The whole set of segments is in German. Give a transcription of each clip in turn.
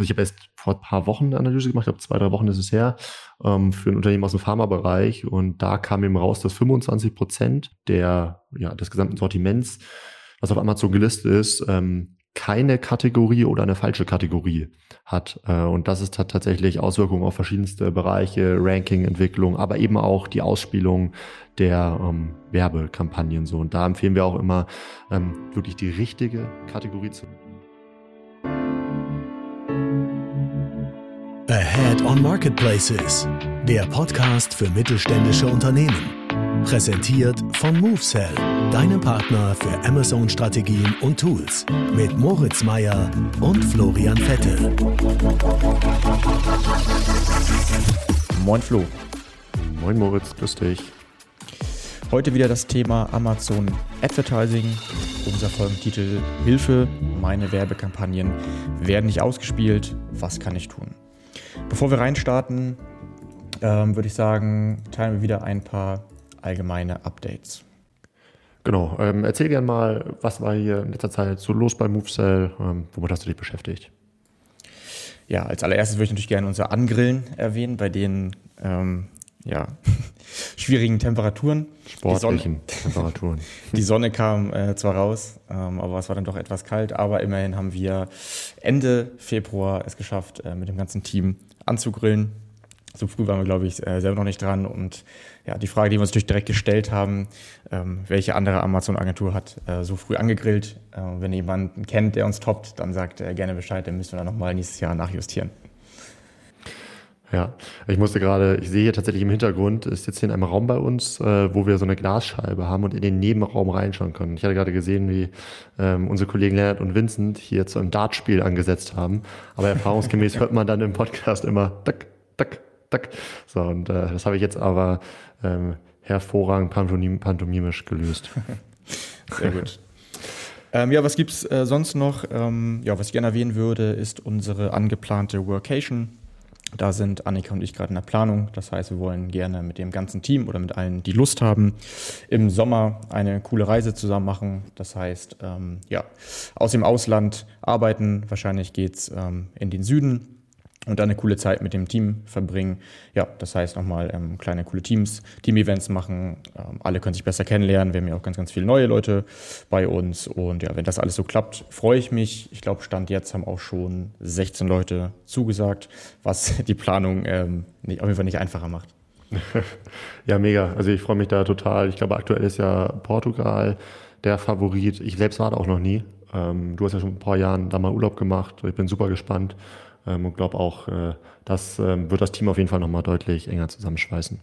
also ich habe erst vor ein paar Wochen eine Analyse gemacht, ich glaube zwei, drei Wochen ist es her, ähm, für ein Unternehmen aus dem Pharmabereich und da kam eben raus, dass 25 Prozent der, ja, des gesamten Sortiments, was auf Amazon gelistet ist, ähm, keine Kategorie oder eine falsche Kategorie hat. Äh, und das ist, hat tatsächlich Auswirkungen auf verschiedenste Bereiche, Ranking, Entwicklung, aber eben auch die Ausspielung der ähm, Werbekampagnen. So. Und da empfehlen wir auch immer, ähm, wirklich die richtige Kategorie zu. Ahead on Marketplaces, der Podcast für mittelständische Unternehmen. Präsentiert von MoveSell, deinem Partner für Amazon-Strategien und Tools. Mit Moritz Meyer und Florian Vettel. Moin Flo. Moin Moritz, grüß dich. Heute wieder das Thema Amazon Advertising. Unser Folgentitel Hilfe, meine Werbekampagnen werden nicht ausgespielt. Was kann ich tun? Bevor wir reinstarten, ähm, würde ich sagen, teilen wir wieder ein paar allgemeine Updates. Genau, ähm, erzähl gerne mal, was war hier in letzter Zeit so los bei MoveSell, ähm, womit hast du dich beschäftigt? Ja, als allererstes würde ich natürlich gerne unser Angrillen erwähnen, bei den ähm, ja, schwierigen Temperaturen. Sportlichen die Sonne, Temperaturen. die Sonne kam äh, zwar raus, ähm, aber es war dann doch etwas kalt. Aber immerhin haben wir Ende Februar es geschafft, äh, mit dem ganzen Team anzugrillen. So früh waren wir, glaube ich, äh, selber noch nicht dran. Und ja, die Frage, die wir uns natürlich direkt gestellt haben, ähm, welche andere Amazon-Agentur hat äh, so früh angegrillt? Äh, wenn jemanden kennt, der uns toppt, dann sagt er gerne Bescheid, dann müssen wir dann nochmal nächstes Jahr nachjustieren. Ja, ich musste gerade, ich sehe hier tatsächlich im Hintergrund, ist jetzt hier in einem Raum bei uns, äh, wo wir so eine Glasscheibe haben und in den Nebenraum reinschauen können. Ich hatte gerade gesehen, wie ähm, unsere Kollegen Leonard und Vincent hier zu einem Dartspiel angesetzt haben. Aber erfahrungsgemäß hört man dann im Podcast immer tak, tak, tak. So, und äh, das habe ich jetzt aber ähm, hervorragend pantomim pantomimisch gelöst. Sehr gut. Ähm, ja, was gibt's äh, sonst noch? Ähm, ja, was ich gerne erwähnen würde, ist unsere angeplante Workation. Da sind Annika und ich gerade in der Planung. Das heißt, wir wollen gerne mit dem ganzen Team oder mit allen, die Lust haben, im Sommer eine coole Reise zusammen machen. Das heißt, ähm, ja, aus dem Ausland arbeiten. Wahrscheinlich geht's ähm, in den Süden und dann eine coole Zeit mit dem Team verbringen. Ja, das heißt nochmal ähm, kleine coole Teams, Team-Events machen. Ähm, alle können sich besser kennenlernen. Wir haben ja auch ganz, ganz viele neue Leute bei uns. Und ja, wenn das alles so klappt, freue ich mich. Ich glaube, Stand jetzt haben auch schon 16 Leute zugesagt, was die Planung ähm, nicht, auf jeden Fall nicht einfacher macht. ja, mega. Also ich freue mich da total. Ich glaube, aktuell ist ja Portugal der Favorit. Ich selbst war da auch noch nie. Ähm, du hast ja schon ein paar Jahren da mal Urlaub gemacht. Ich bin super gespannt ähm, und glaube auch, äh, das äh, wird das Team auf jeden Fall nochmal deutlich enger zusammenschweißen.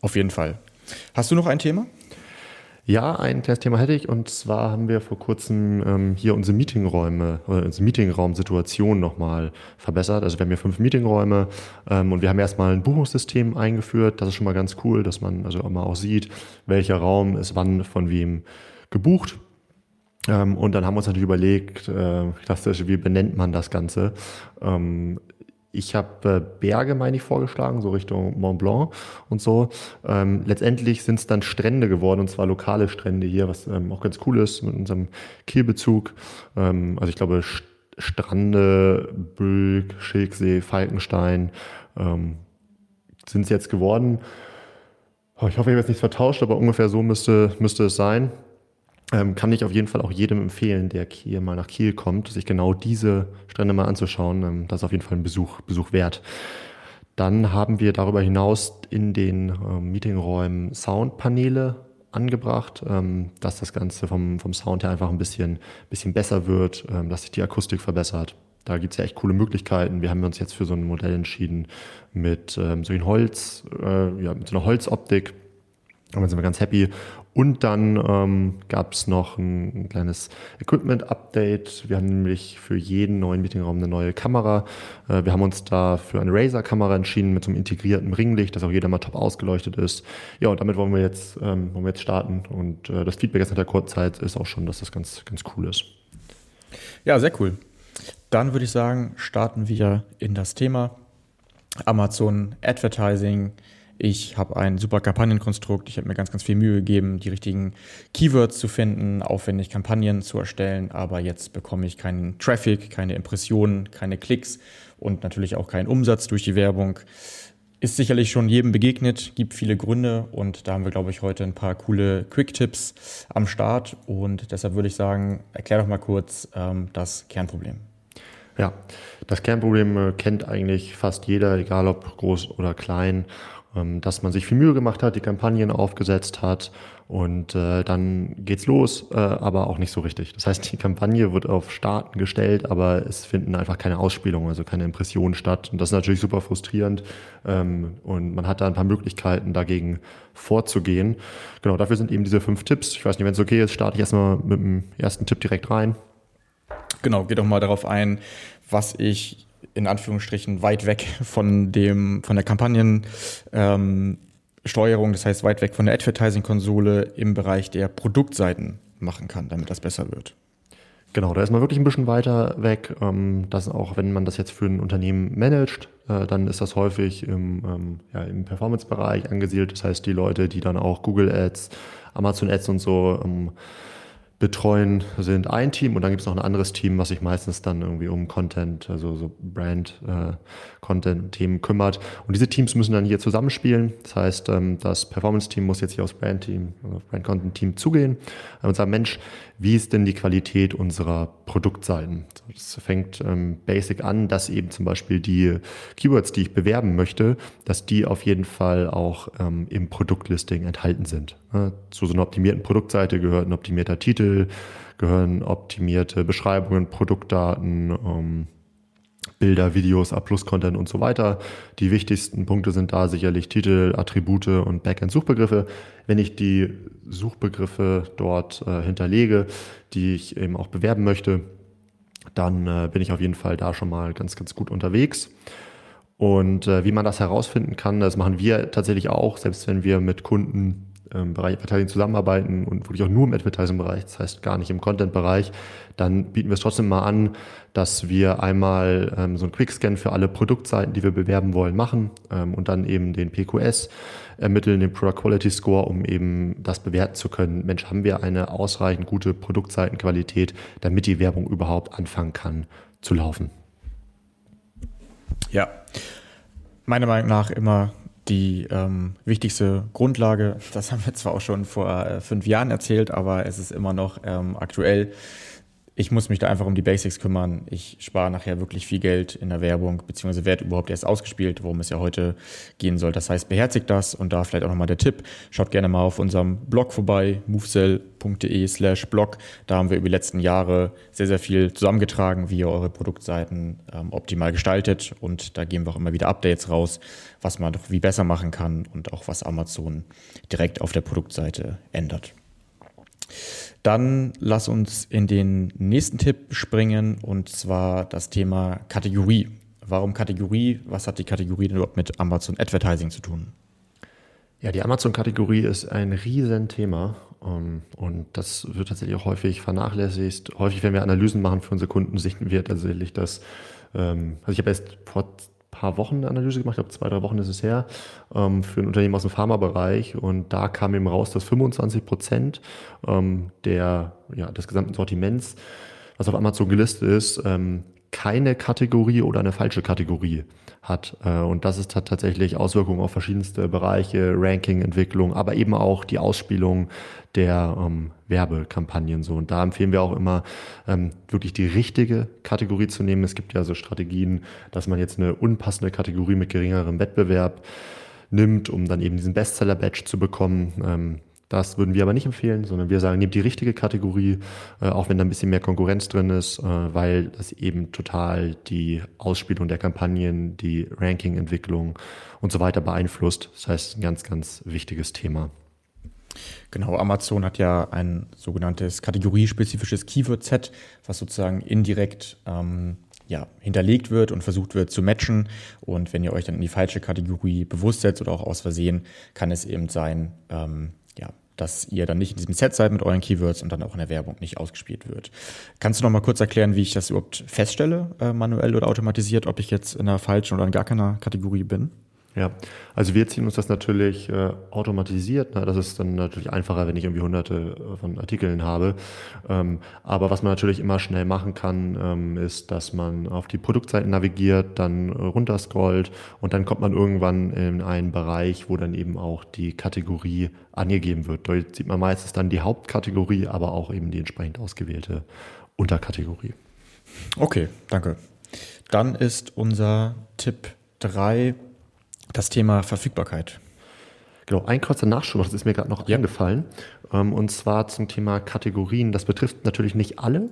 Auf jeden Fall. Hast du noch ein Thema? Ja, ein kleines Thema hätte ich und zwar haben wir vor kurzem ähm, hier unsere Meetingräume oder unsere Meetingraumsituation nochmal verbessert. Also wir haben hier fünf Meetingräume ähm, und wir haben erstmal ein Buchungssystem eingeführt. Das ist schon mal ganz cool, dass man also immer auch sieht, welcher Raum ist wann von wem gebucht. Ähm, und dann haben wir uns natürlich überlegt, äh, klassisch, wie benennt man das Ganze? Ähm, ich habe äh, Berge, meine ich, vorgeschlagen, so Richtung Mont Blanc und so. Ähm, letztendlich sind es dann Strände geworden, und zwar lokale Strände hier, was ähm, auch ganz cool ist mit unserem Kielbezug. Ähm, also ich glaube, St Strande, Bülk, Schilksee, Falkenstein ähm, sind es jetzt geworden. Oh, ich hoffe, ich habe jetzt nichts vertauscht, aber ungefähr so müsste, müsste es sein. Ähm, kann ich auf jeden Fall auch jedem empfehlen, der hier mal nach Kiel kommt, sich genau diese Strände mal anzuschauen. Ähm, das ist auf jeden Fall ein Besuch, Besuch wert. Dann haben wir darüber hinaus in den ähm, Meetingräumen Soundpaneele angebracht, ähm, dass das Ganze vom, vom Sound her einfach ein bisschen, bisschen besser wird, ähm, dass sich die Akustik verbessert. Da gibt es ja echt coole Möglichkeiten. Wir haben uns jetzt für so ein Modell entschieden mit ähm, so ein Holz, äh, ja, mit so einer Holzoptik. Damit sind wir ganz happy. Und dann ähm, gab es noch ein, ein kleines Equipment-Update. Wir haben nämlich für jeden neuen Meetingraum eine neue Kamera. Äh, wir haben uns da für eine Razer-Kamera entschieden mit so einem integrierten Ringlicht, dass auch jeder mal top ausgeleuchtet ist. Ja, und damit wollen wir jetzt, ähm, wollen wir jetzt starten. Und äh, das Feedback jetzt nach der Kurzzeit ist auch schon, dass das ganz, ganz cool ist. Ja, sehr cool. Dann würde ich sagen, starten wir in das Thema Amazon Advertising ich habe ein super Kampagnenkonstrukt, ich habe mir ganz, ganz viel Mühe gegeben, die richtigen Keywords zu finden, aufwendig Kampagnen zu erstellen, aber jetzt bekomme ich keinen Traffic, keine Impressionen, keine Klicks und natürlich auch keinen Umsatz durch die Werbung. Ist sicherlich schon jedem begegnet, gibt viele Gründe und da haben wir, glaube ich, heute ein paar coole Quick-Tipps am Start und deshalb würde ich sagen, erklär doch mal kurz ähm, das Kernproblem. Ja, das Kernproblem äh, kennt eigentlich fast jeder, egal ob groß oder klein, dass man sich viel Mühe gemacht hat, die Kampagnen aufgesetzt hat und äh, dann geht's los, äh, aber auch nicht so richtig. Das heißt, die Kampagne wird auf Starten gestellt, aber es finden einfach keine Ausspielungen, also keine Impressionen statt. Und das ist natürlich super frustrierend. Ähm, und man hat da ein paar Möglichkeiten, dagegen vorzugehen. Genau, dafür sind eben diese fünf Tipps. Ich weiß nicht, wenn es okay ist, starte ich erstmal mit dem ersten Tipp direkt rein. Genau, geht doch mal darauf ein, was ich in Anführungsstrichen weit weg von dem, von der Kampagnen ähm, das heißt weit weg von der Advertising-Konsole im Bereich der Produktseiten machen kann, damit das besser wird. Genau, da ist man wirklich ein bisschen weiter weg. Ähm, das auch, wenn man das jetzt für ein Unternehmen managt, äh, dann ist das häufig im, ähm, ja, im Performance-Bereich angesiedelt. Das heißt, die Leute, die dann auch Google Ads, Amazon Ads und so ähm, betreuen, sind ein Team und dann gibt es noch ein anderes Team, was sich meistens dann irgendwie um Content, also so Brand, äh, Content-Themen kümmert. Und diese Teams müssen dann hier zusammenspielen. Das heißt, ähm, das Performance-Team muss jetzt hier aufs Brand-Team, also Brand-Content-Team zugehen und sagen, Mensch, wie ist denn die Qualität unserer Produktseiten? Das fängt ähm, basic an, dass eben zum Beispiel die Keywords, die ich bewerben möchte, dass die auf jeden Fall auch ähm, im Produktlisting enthalten sind. Zu so einer optimierten Produktseite gehört ein optimierter Titel, gehören optimierte Beschreibungen, Produktdaten, Bilder, Videos, A-Plus-Content und so weiter. Die wichtigsten Punkte sind da sicherlich Titel, Attribute und Backend-Suchbegriffe. Wenn ich die Suchbegriffe dort äh, hinterlege, die ich eben auch bewerben möchte, dann äh, bin ich auf jeden Fall da schon mal ganz, ganz gut unterwegs. Und äh, wie man das herausfinden kann, das machen wir tatsächlich auch, selbst wenn wir mit Kunden im Bereich Advertising zusammenarbeiten und wirklich auch nur im Advertising-Bereich, das heißt gar nicht im Content-Bereich, dann bieten wir es trotzdem mal an, dass wir einmal ähm, so einen Quickscan für alle Produktseiten, die wir bewerben wollen, machen ähm, und dann eben den PQS ermitteln, den Product Quality Score, um eben das bewerten zu können. Mensch, haben wir eine ausreichend gute Produktseitenqualität, damit die Werbung überhaupt anfangen kann zu laufen? Ja, meiner Meinung nach immer die ähm, wichtigste Grundlage. Das haben wir zwar auch schon vor äh, fünf Jahren erzählt, aber es ist immer noch ähm, aktuell ich muss mich da einfach um die Basics kümmern. Ich spare nachher wirklich viel Geld in der Werbung, beziehungsweise werde überhaupt erst ausgespielt, worum es ja heute gehen soll. Das heißt, beherzigt das und da vielleicht auch nochmal der Tipp. Schaut gerne mal auf unserem Blog vorbei, movesell.de slash blog. Da haben wir über die letzten Jahre sehr, sehr viel zusammengetragen, wie ihr eure Produktseiten ähm, optimal gestaltet und da geben wir auch immer wieder Updates raus, was man doch wie besser machen kann und auch was Amazon direkt auf der Produktseite ändert. Dann lass uns in den nächsten Tipp springen und zwar das Thema Kategorie. Warum Kategorie? Was hat die Kategorie denn überhaupt mit Amazon Advertising zu tun? Ja, die Amazon-Kategorie ist ein Riesenthema ähm, und das wird tatsächlich auch häufig vernachlässigt. Häufig, wenn wir Analysen machen für unsere Kunden, sichten wir tatsächlich, dass, ähm, also ich habe erst vor paar Wochen eine Analyse gemacht, ich glaube zwei, drei Wochen ist es her, ähm, für ein Unternehmen aus dem Pharmabereich. Und da kam eben raus, dass 25 Prozent ähm, der, ja, des gesamten Sortiments, was auf Amazon gelistet ist, ähm, keine Kategorie oder eine falsche Kategorie hat. Äh, und das ist, hat tatsächlich Auswirkungen auf verschiedenste Bereiche, Ranking, Entwicklung, aber eben auch die Ausspielung der ähm, Werbekampagnen so. Und da empfehlen wir auch immer, ähm, wirklich die richtige Kategorie zu nehmen. Es gibt ja so Strategien, dass man jetzt eine unpassende Kategorie mit geringerem Wettbewerb nimmt, um dann eben diesen Bestseller-Badge zu bekommen. Ähm, das würden wir aber nicht empfehlen, sondern wir sagen, nehmt die richtige Kategorie, äh, auch wenn da ein bisschen mehr Konkurrenz drin ist, äh, weil das eben total die Ausspielung der Kampagnen, die Ranking-Entwicklung und so weiter beeinflusst. Das heißt, ein ganz, ganz wichtiges Thema. Genau, Amazon hat ja ein sogenanntes kategoriespezifisches Keyword-Set, was sozusagen indirekt ähm, ja, hinterlegt wird und versucht wird zu matchen. Und wenn ihr euch dann in die falsche Kategorie bewusst setzt oder auch aus Versehen, kann es eben sein, ähm, ja, dass ihr dann nicht in diesem Set seid mit euren Keywords und dann auch in der Werbung nicht ausgespielt wird. Kannst du noch mal kurz erklären, wie ich das überhaupt feststelle, äh, manuell oder automatisiert, ob ich jetzt in einer falschen oder in gar keiner Kategorie bin? Ja, also wir ziehen uns das natürlich äh, automatisiert. Ne? Das ist dann natürlich einfacher, wenn ich irgendwie hunderte äh, von Artikeln habe. Ähm, aber was man natürlich immer schnell machen kann, ähm, ist, dass man auf die Produktseiten navigiert, dann äh, runterscrollt und dann kommt man irgendwann in einen Bereich, wo dann eben auch die Kategorie angegeben wird. Dort sieht man meistens dann die Hauptkategorie, aber auch eben die entsprechend ausgewählte Unterkategorie. Okay, danke. Dann ist unser Tipp 3 das Thema Verfügbarkeit. Genau, ein kurzer Nachschub, das ist mir gerade noch ja. eingefallen. Ähm, und zwar zum Thema Kategorien. Das betrifft natürlich nicht alle,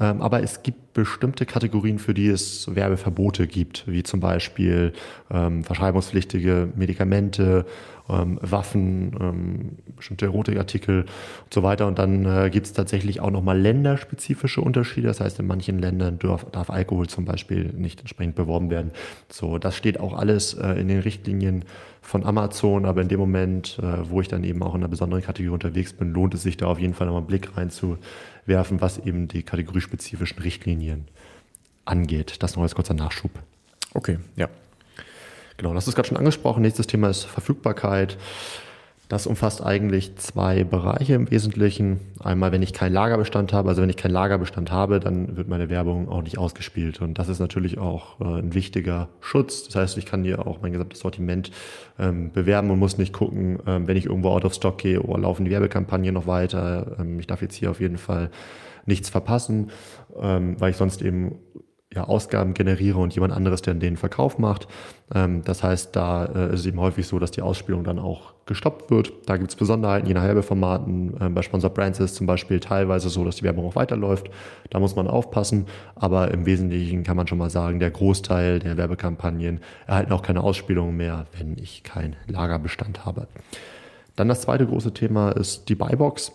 ähm, aber es gibt bestimmte Kategorien, für die es Werbeverbote gibt, wie zum Beispiel ähm, verschreibungspflichtige Medikamente Waffen, bestimmte Erotikartikel und so weiter. Und dann äh, gibt es tatsächlich auch nochmal länderspezifische Unterschiede. Das heißt, in manchen Ländern darf, darf, Alkohol zum Beispiel nicht entsprechend beworben werden. So, das steht auch alles äh, in den Richtlinien von Amazon, aber in dem Moment, äh, wo ich dann eben auch in einer besonderen Kategorie unterwegs bin, lohnt es sich da auf jeden Fall nochmal einen Blick reinzuwerfen, was eben die kategoriespezifischen Richtlinien angeht. Das noch als kurzer Nachschub. Okay, ja. Genau, das ist gerade schon angesprochen. Nächstes Thema ist Verfügbarkeit. Das umfasst eigentlich zwei Bereiche im Wesentlichen. Einmal, wenn ich keinen Lagerbestand habe, also wenn ich keinen Lagerbestand habe, dann wird meine Werbung auch nicht ausgespielt. Und das ist natürlich auch äh, ein wichtiger Schutz. Das heißt, ich kann hier auch mein gesamtes Sortiment ähm, bewerben und muss nicht gucken, ähm, wenn ich irgendwo out of stock gehe, oder laufen die Werbekampagnen noch weiter. Ähm, ich darf jetzt hier auf jeden Fall nichts verpassen, ähm, weil ich sonst eben ja, Ausgaben generiere und jemand anderes, der den Verkauf macht. Ähm, das heißt, da äh, ist es eben häufig so, dass die Ausspielung dann auch gestoppt wird. Da gibt es Besonderheiten je nach Werbeformaten. Ähm, bei Sponsor Brands ist es zum Beispiel teilweise so, dass die Werbung auch weiterläuft. Da muss man aufpassen. Aber im Wesentlichen kann man schon mal sagen, der Großteil der Werbekampagnen erhalten auch keine Ausspielung mehr, wenn ich keinen Lagerbestand habe. Dann das zweite große Thema ist die Buybox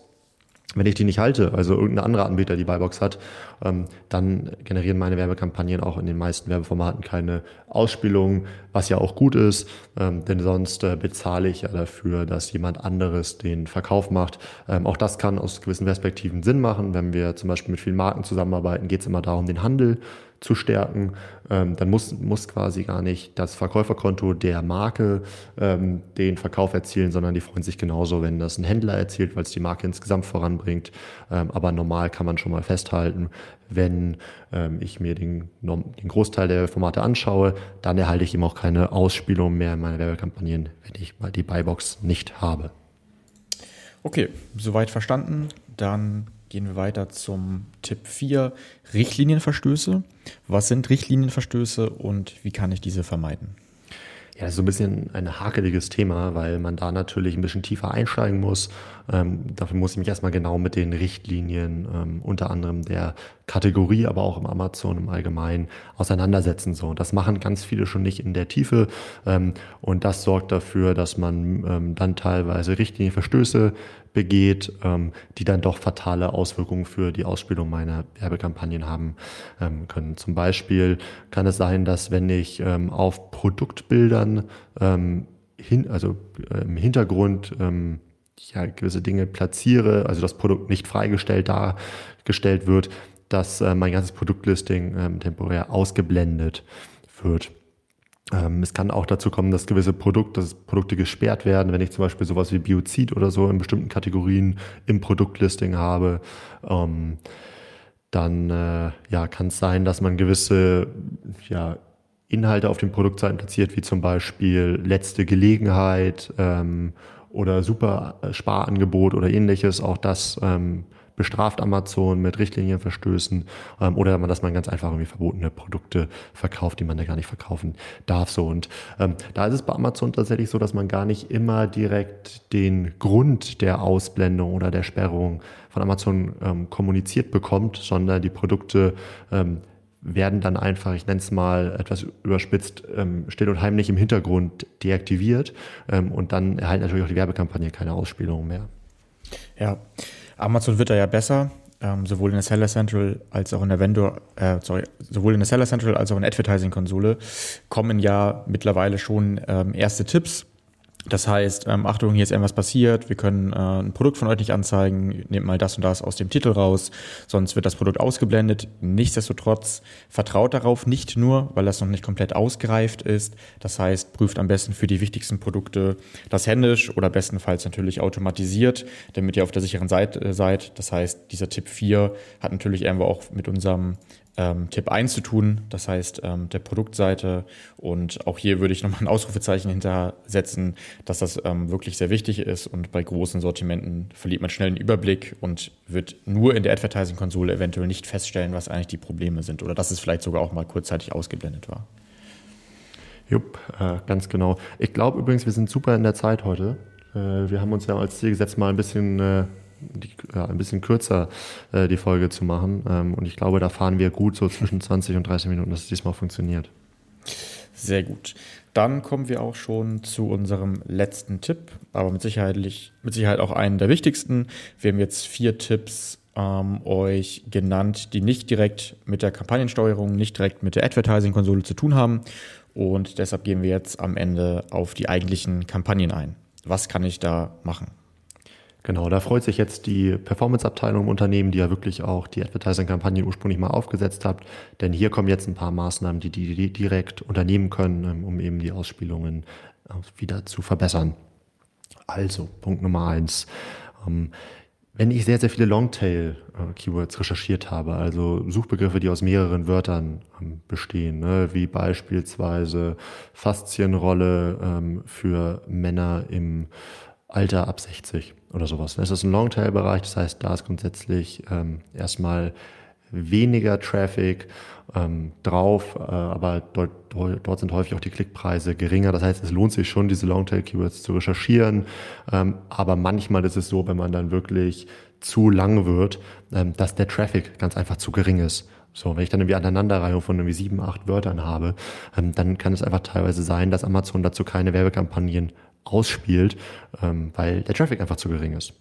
wenn ich die nicht halte, also irgendein anderer Anbieter die Buybox hat, ähm, dann generieren meine Werbekampagnen auch in den meisten Werbeformaten keine Ausspielungen, was ja auch gut ist, ähm, denn sonst äh, bezahle ich ja dafür, dass jemand anderes den Verkauf macht. Ähm, auch das kann aus gewissen Perspektiven Sinn machen. Wenn wir zum Beispiel mit vielen Marken zusammenarbeiten, geht es immer darum, den Handel zu stärken. Ähm, dann muss, muss quasi gar nicht das Verkäuferkonto der Marke ähm, den Verkauf erzielen, sondern die freuen sich genauso, wenn das ein Händler erzielt, weil es die Marke insgesamt voranbringt. Ähm, aber normal kann man schon mal festhalten, wenn ähm, ich mir den, den Großteil der Formate anschaue, dann erhalte ich eben auch keine Ausspielung mehr in meine Werbekampagnen, wenn ich mal die Buybox nicht habe. Okay, soweit verstanden. Dann Gehen wir weiter zum Tipp 4, Richtlinienverstöße. Was sind Richtlinienverstöße und wie kann ich diese vermeiden? Ja, das ist so ein bisschen ein hakeliges Thema, weil man da natürlich ein bisschen tiefer einsteigen muss. Ähm, dafür muss ich mich erstmal genau mit den Richtlinien, ähm, unter anderem der Kategorie, aber auch im Amazon im Allgemeinen auseinandersetzen. So, das machen ganz viele schon nicht in der Tiefe. Ähm, und das sorgt dafür, dass man ähm, dann teilweise Richtlinienverstöße begeht, ähm, die dann doch fatale Auswirkungen für die Ausspielung meiner Werbekampagnen haben ähm, können. Zum Beispiel kann es sein, dass wenn ich ähm, auf Produktbildern ähm, hin, also äh, im Hintergrund ähm, ja, gewisse Dinge platziere, also das Produkt nicht freigestellt dargestellt wird, dass äh, mein ganzes Produktlisting ähm, temporär ausgeblendet wird. Ähm, es kann auch dazu kommen, dass gewisse Produkte, dass Produkte gesperrt werden, wenn ich zum Beispiel sowas wie Biozid oder so in bestimmten Kategorien im Produktlisting habe. Ähm, dann äh, ja, kann es sein, dass man gewisse ja, Inhalte auf den Produktseiten platziert, wie zum Beispiel letzte Gelegenheit ähm, oder super Sparangebot oder ähnliches. Auch das ähm, bestraft Amazon mit Richtlinienverstößen ähm, oder dass man ganz einfach irgendwie verbotene Produkte verkauft, die man da gar nicht verkaufen darf. So und ähm, da ist es bei Amazon tatsächlich so, dass man gar nicht immer direkt den Grund der Ausblendung oder der Sperrung von Amazon ähm, kommuniziert bekommt, sondern die Produkte ähm, werden dann einfach, ich nenne es mal etwas überspitzt, ähm, still und heimlich im Hintergrund deaktiviert ähm, und dann erhalten natürlich auch die Werbekampagne keine Ausspielung mehr. Ja, Amazon wird da ja besser, ähm, sowohl in der Seller Central als auch in der Vendor, äh, sorry, sowohl in der Seller Central als auch in der Advertising-Konsole kommen ja mittlerweile schon ähm, erste Tipps. Das heißt, ähm, Achtung, hier ist irgendwas passiert, wir können äh, ein Produkt von euch nicht anzeigen, nehmt mal das und das aus dem Titel raus, sonst wird das Produkt ausgeblendet. Nichtsdestotrotz vertraut darauf nicht nur, weil das noch nicht komplett ausgereift ist. Das heißt, prüft am besten für die wichtigsten Produkte das händisch oder bestenfalls natürlich automatisiert, damit ihr auf der sicheren Seite äh, seid. Das heißt, dieser Tipp 4 hat natürlich irgendwo auch mit unserem ähm, Tipp 1 zu tun, das heißt ähm, der Produktseite. Und auch hier würde ich nochmal ein Ausrufezeichen hintersetzen, dass das ähm, wirklich sehr wichtig ist. Und bei großen Sortimenten verliert man schnell einen Überblick und wird nur in der Advertising-Konsole eventuell nicht feststellen, was eigentlich die Probleme sind oder dass es vielleicht sogar auch mal kurzzeitig ausgeblendet war. Jupp, äh, ganz genau. Ich glaube übrigens, wir sind super in der Zeit heute. Äh, wir haben uns ja als Ziel gesetzt, mal ein bisschen äh, die, ja, ein bisschen kürzer äh, die Folge zu machen. Ähm, und ich glaube, da fahren wir gut so zwischen 20 und 30 Minuten, dass es diesmal funktioniert. Sehr gut. Dann kommen wir auch schon zu unserem letzten Tipp, aber mit Sicherheit, mit Sicherheit auch einen der wichtigsten. Wir haben jetzt vier Tipps ähm, euch genannt, die nicht direkt mit der Kampagnensteuerung, nicht direkt mit der Advertising-Konsole zu tun haben. Und deshalb gehen wir jetzt am Ende auf die eigentlichen Kampagnen ein. Was kann ich da machen? Genau, da freut sich jetzt die Performance-Abteilung im Unternehmen, die ja wirklich auch die Advertising-Kampagne ursprünglich mal aufgesetzt hat. Denn hier kommen jetzt ein paar Maßnahmen, die die direkt unternehmen können, ähm, um eben die Ausspielungen äh, wieder zu verbessern. Also, Punkt Nummer eins. Ähm, wenn ich sehr, sehr viele Longtail-Keywords recherchiert habe, also Suchbegriffe, die aus mehreren Wörtern ähm, bestehen, ne, wie beispielsweise Faszienrolle für Männer im Alter ab 60 oder sowas. Das ist ein Longtail-Bereich, das heißt, da ist grundsätzlich ähm, erstmal weniger Traffic ähm, drauf, äh, aber dort, dort sind häufig auch die Klickpreise geringer. Das heißt, es lohnt sich schon, diese Longtail-Keywords zu recherchieren. Ähm, aber manchmal ist es so, wenn man dann wirklich zu lang wird, ähm, dass der Traffic ganz einfach zu gering ist. So, wenn ich dann irgendwie Aneinanderreihung von irgendwie sieben, acht Wörtern habe, ähm, dann kann es einfach teilweise sein, dass Amazon dazu keine Werbekampagnen ausspielt, ähm, weil der Traffic einfach zu gering ist.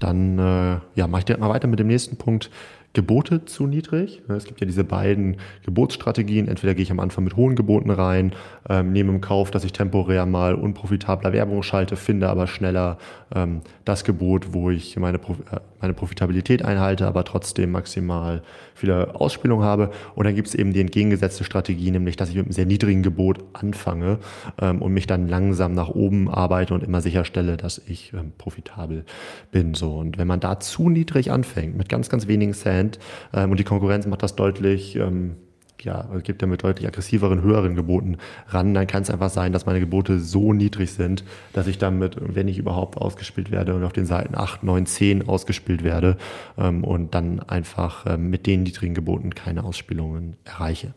Dann äh, ja, mache ich direkt mal weiter mit dem nächsten Punkt. Gebote zu niedrig. Es gibt ja diese beiden Gebotsstrategien. Entweder gehe ich am Anfang mit hohen Geboten rein, ähm, nehme im Kauf, dass ich temporär mal unprofitabler Werbung schalte, finde aber schneller ähm, das Gebot, wo ich meine, äh, meine Profitabilität einhalte, aber trotzdem maximal viele Ausspielung habe. Und dann gibt es eben die entgegengesetzte Strategie, nämlich dass ich mit einem sehr niedrigen Gebot anfange ähm, und mich dann langsam nach oben arbeite und immer sicherstelle, dass ich ähm, profitabel bin. So. Und wenn man da zu niedrig anfängt, mit ganz, ganz wenigen Cent, Prozent. Ähm, und die Konkurrenz macht das deutlich, ähm, ja, gibt ja mit deutlich aggressiveren, höheren Geboten ran. Dann kann es einfach sein, dass meine Gebote so niedrig sind, dass ich damit, wenn ich überhaupt ausgespielt werde und auf den Seiten 8, 9, 10 ausgespielt werde ähm, und dann einfach ähm, mit den niedrigen Geboten keine Ausspielungen erreiche.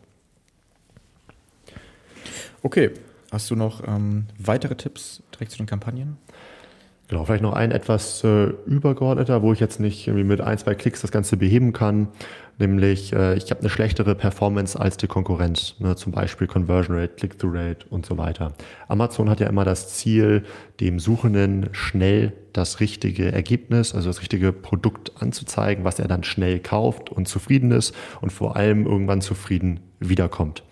Okay, hast du noch ähm, weitere Tipps direkt zu den Kampagnen? Genau, vielleicht noch ein etwas äh, übergeordneter, wo ich jetzt nicht irgendwie mit ein, zwei Klicks das Ganze beheben kann. Nämlich, äh, ich habe eine schlechtere Performance als die Konkurrenz, ne? zum Beispiel Conversion Rate, Click-through Rate und so weiter. Amazon hat ja immer das Ziel, dem Suchenden schnell das richtige Ergebnis, also das richtige Produkt anzuzeigen, was er dann schnell kauft und zufrieden ist und vor allem irgendwann zufrieden wiederkommt.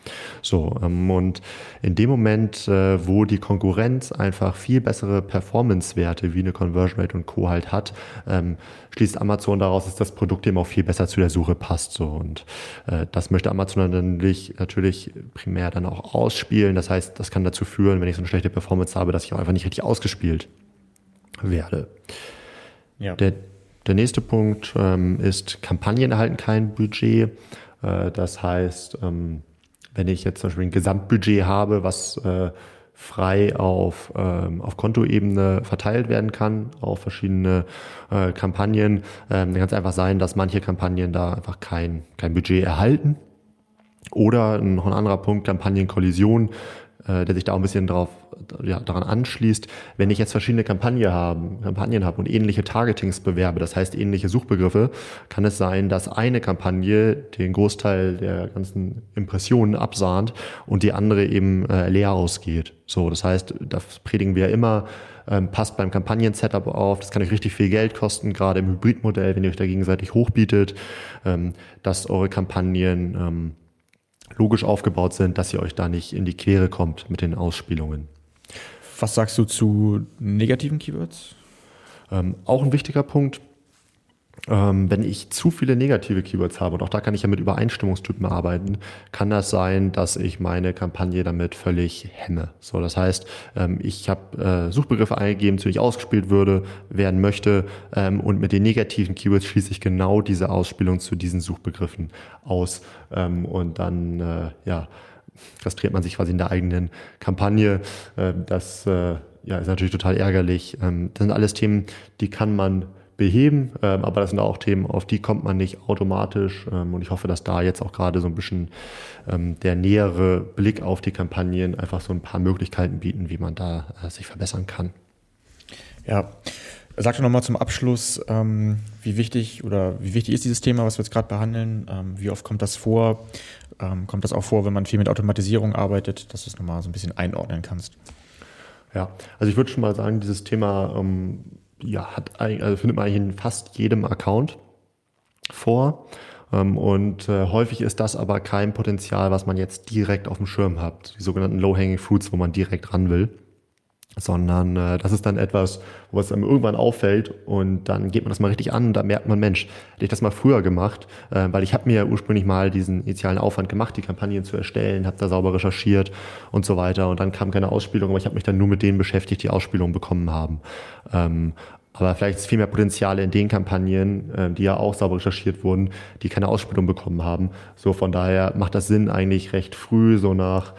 So, ähm, und in dem Moment, äh, wo die Konkurrenz einfach viel bessere Performance-Werte wie eine Conversion Rate und Co. halt hat, ähm, schließt Amazon daraus, dass das Produkt eben auch viel besser zu der Suche passt. So, und äh, das möchte Amazon natürlich, natürlich primär dann auch ausspielen. Das heißt, das kann dazu führen, wenn ich so eine schlechte Performance habe, dass ich auch einfach nicht richtig ausgespielt werde. Ja. Der, der nächste Punkt ähm, ist, Kampagnen erhalten kein Budget. Äh, das heißt, ähm, wenn ich jetzt zum Beispiel ein Gesamtbudget habe, was äh, frei auf, ähm, auf Kontoebene verteilt werden kann, auf verschiedene äh, Kampagnen, ähm, dann kann es einfach sein, dass manche Kampagnen da einfach kein, kein Budget erhalten. Oder noch ein anderer Punkt, Kampagnenkollision äh, der sich da auch ein bisschen drauf, ja, daran anschließt. Wenn ich jetzt verschiedene Kampagnen habe, Kampagnen habe und ähnliche Targetings bewerbe, das heißt ähnliche Suchbegriffe, kann es sein, dass eine Kampagne den Großteil der ganzen Impressionen absahnt und die andere eben äh, leer ausgeht. So, das heißt, das predigen wir immer, ähm, passt beim Kampagnen-Setup auf. Das kann euch richtig viel Geld kosten, gerade im Hybridmodell, wenn ihr euch da gegenseitig hochbietet, ähm, dass eure Kampagnen ähm, logisch aufgebaut sind, dass ihr euch da nicht in die Quere kommt mit den Ausspielungen. Was sagst du zu negativen Keywords? Ähm, auch ein wichtiger Punkt. Ähm, wenn ich zu viele negative Keywords habe, und auch da kann ich ja mit Übereinstimmungstypen arbeiten, kann das sein, dass ich meine Kampagne damit völlig hemme. So, das heißt, ähm, ich habe äh, Suchbegriffe eingegeben, zu denen ich ausgespielt würde, werden möchte, ähm, und mit den negativen Keywords schließe ich genau diese Ausspielung zu diesen Suchbegriffen aus. Ähm, und dann, äh, ja, kastriert man sich quasi in der eigenen Kampagne. Äh, das äh, ja, ist natürlich total ärgerlich. Ähm, das sind alles Themen, die kann man beheben, ähm, aber das sind auch Themen, auf die kommt man nicht automatisch. Ähm, und ich hoffe, dass da jetzt auch gerade so ein bisschen ähm, der nähere Blick auf die Kampagnen einfach so ein paar Möglichkeiten bieten, wie man da äh, sich verbessern kann. Ja, Sag doch nochmal zum Abschluss, ähm, wie wichtig oder wie wichtig ist dieses Thema, was wir jetzt gerade behandeln? Ähm, wie oft kommt das vor? Ähm, kommt das auch vor, wenn man viel mit Automatisierung arbeitet, dass du es nochmal so ein bisschen einordnen kannst? Ja, also ich würde schon mal sagen, dieses Thema ähm, ja, hat, also findet man eigentlich in fast jedem Account vor. Ähm, und äh, häufig ist das aber kein Potenzial, was man jetzt direkt auf dem Schirm hat. Die sogenannten Low-Hanging Fruits, wo man direkt ran will sondern äh, das ist dann etwas, wo es einem irgendwann auffällt und dann geht man das mal richtig an und da merkt man, Mensch, hätte ich das mal früher gemacht, äh, weil ich habe mir ja ursprünglich mal diesen initialen Aufwand gemacht, die Kampagnen zu erstellen, habe da sauber recherchiert und so weiter und dann kam keine Ausspielung, aber ich habe mich dann nur mit denen beschäftigt, die Ausspielung bekommen haben. Ähm, aber vielleicht ist viel mehr Potenziale in den Kampagnen, äh, die ja auch sauber recherchiert wurden, die keine Ausspielung bekommen haben. So von daher macht das Sinn eigentlich recht früh, so nach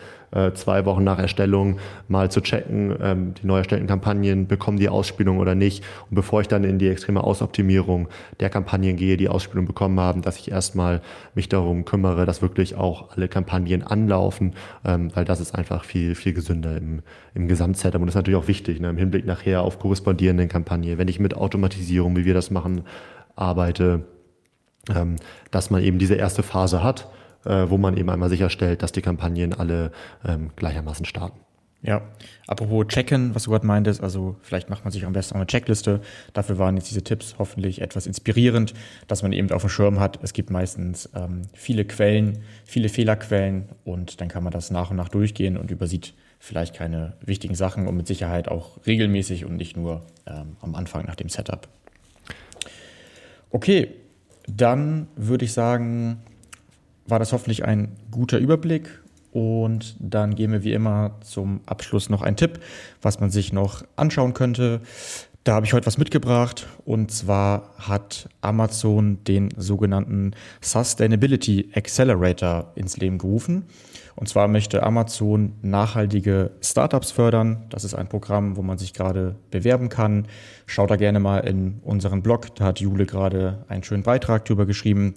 zwei Wochen nach Erstellung mal zu checken, ähm, die neu erstellten Kampagnen, bekommen die Ausspielung oder nicht. Und bevor ich dann in die extreme Ausoptimierung der Kampagnen gehe, die Ausspielung bekommen haben, dass ich erstmal mich darum kümmere, dass wirklich auch alle Kampagnen anlaufen, ähm, weil das ist einfach viel, viel gesünder im, im Gesamtsetup. Und das ist natürlich auch wichtig, ne, im Hinblick nachher auf korrespondierenden Kampagnen. Wenn ich mit Automatisierung, wie wir das machen, arbeite, ähm, dass man eben diese erste Phase hat, äh, wo man eben einmal sicherstellt, dass die Kampagnen alle ähm, gleichermaßen starten. Ja, apropos checken, was du gerade meintest, also vielleicht macht man sich am besten auch eine Checkliste. Dafür waren jetzt diese Tipps hoffentlich etwas inspirierend, dass man eben auf dem Schirm hat. Es gibt meistens ähm, viele Quellen, viele Fehlerquellen und dann kann man das nach und nach durchgehen und übersieht vielleicht keine wichtigen Sachen und mit Sicherheit auch regelmäßig und nicht nur ähm, am Anfang nach dem Setup. Okay, dann würde ich sagen, war das hoffentlich ein guter Überblick. Und dann geben wir wie immer zum Abschluss noch einen Tipp, was man sich noch anschauen könnte. Da habe ich heute was mitgebracht und zwar hat Amazon den sogenannten Sustainability Accelerator ins Leben gerufen. Und zwar möchte Amazon nachhaltige Startups fördern. Das ist ein Programm, wo man sich gerade bewerben kann. Schaut da gerne mal in unseren Blog, da hat Jule gerade einen schönen Beitrag drüber geschrieben.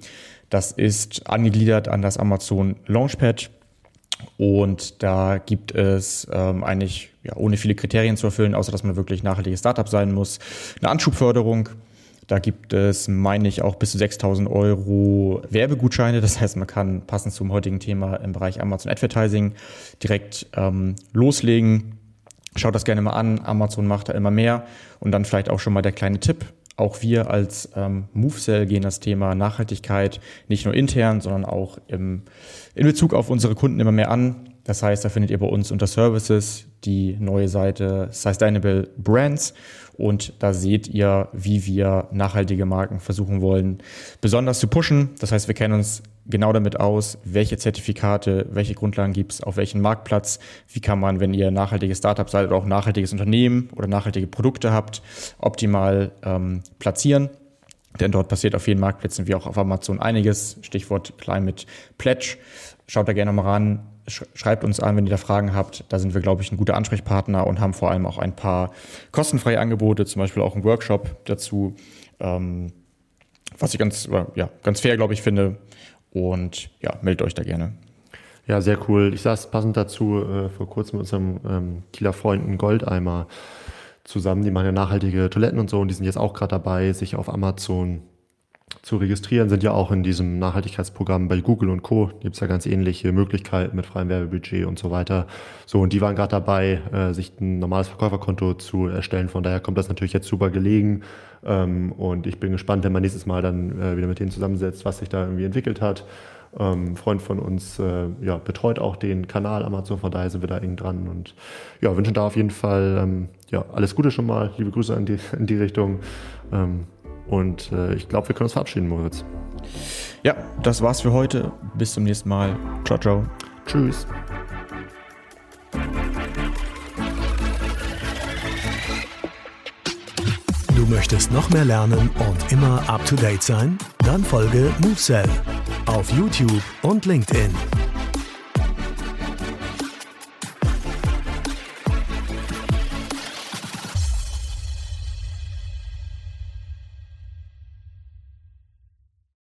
Das ist angegliedert an das Amazon Launchpad. Und da gibt es ähm, eigentlich ja, ohne viele Kriterien zu erfüllen, außer dass man wirklich nachhaltiges Startup sein muss, eine Anschubförderung. Da gibt es, meine ich, auch bis zu 6000 Euro Werbegutscheine. Das heißt, man kann passend zum heutigen Thema im Bereich Amazon Advertising direkt ähm, loslegen. Schaut das gerne mal an. Amazon macht da immer mehr. Und dann vielleicht auch schon mal der kleine Tipp. Auch wir als ähm, MoveCell gehen das Thema Nachhaltigkeit nicht nur intern, sondern auch im, in Bezug auf unsere Kunden immer mehr an. Das heißt, da findet ihr bei uns unter Services die neue Seite Sustainable Brands und da seht ihr, wie wir nachhaltige Marken versuchen wollen, besonders zu pushen. Das heißt, wir kennen uns genau damit aus, welche Zertifikate, welche Grundlagen gibt es, auf welchen Marktplatz, wie kann man, wenn ihr nachhaltiges Startup seid oder auch nachhaltiges Unternehmen oder nachhaltige Produkte habt, optimal ähm, platzieren. Denn dort passiert auf vielen Marktplätzen wie auch auf Amazon einiges. Stichwort Climate Pledge. Schaut da gerne mal ran schreibt uns an, wenn ihr da Fragen habt. Da sind wir, glaube ich, ein guter Ansprechpartner und haben vor allem auch ein paar kostenfreie Angebote, zum Beispiel auch einen Workshop dazu, ähm, was ich ganz, ja, ganz fair, glaube ich, finde. Und ja, meldet euch da gerne. Ja, sehr cool. Ich saß passend dazu äh, vor kurzem mit unserem ähm, Kieler Freunden Goldeimer zusammen. Die machen ja nachhaltige Toiletten und so und die sind jetzt auch gerade dabei, sich auf Amazon zu registrieren, sind ja auch in diesem Nachhaltigkeitsprogramm bei Google und Co. Gibt es ja ganz ähnliche Möglichkeiten mit freiem Werbebudget und so weiter. So, und die waren gerade dabei, äh, sich ein normales Verkäuferkonto zu erstellen. Von daher kommt das natürlich jetzt super gelegen. Ähm, und ich bin gespannt, wenn man nächstes Mal dann äh, wieder mit denen zusammensetzt, was sich da irgendwie entwickelt hat. Ähm, Freund von uns äh, ja, betreut auch den Kanal Amazon, von daher sind wir da eng dran und ja, wünschen da auf jeden Fall ähm, ja, alles Gute schon mal. Liebe Grüße in die, in die Richtung. Ähm, und äh, ich glaube, wir können uns verabschieden, Moritz. Ja, das war's für heute. Bis zum nächsten Mal. Ciao, ciao. Tschüss. Du möchtest noch mehr lernen und immer up to date sein? Dann folge MoveSell auf YouTube und LinkedIn.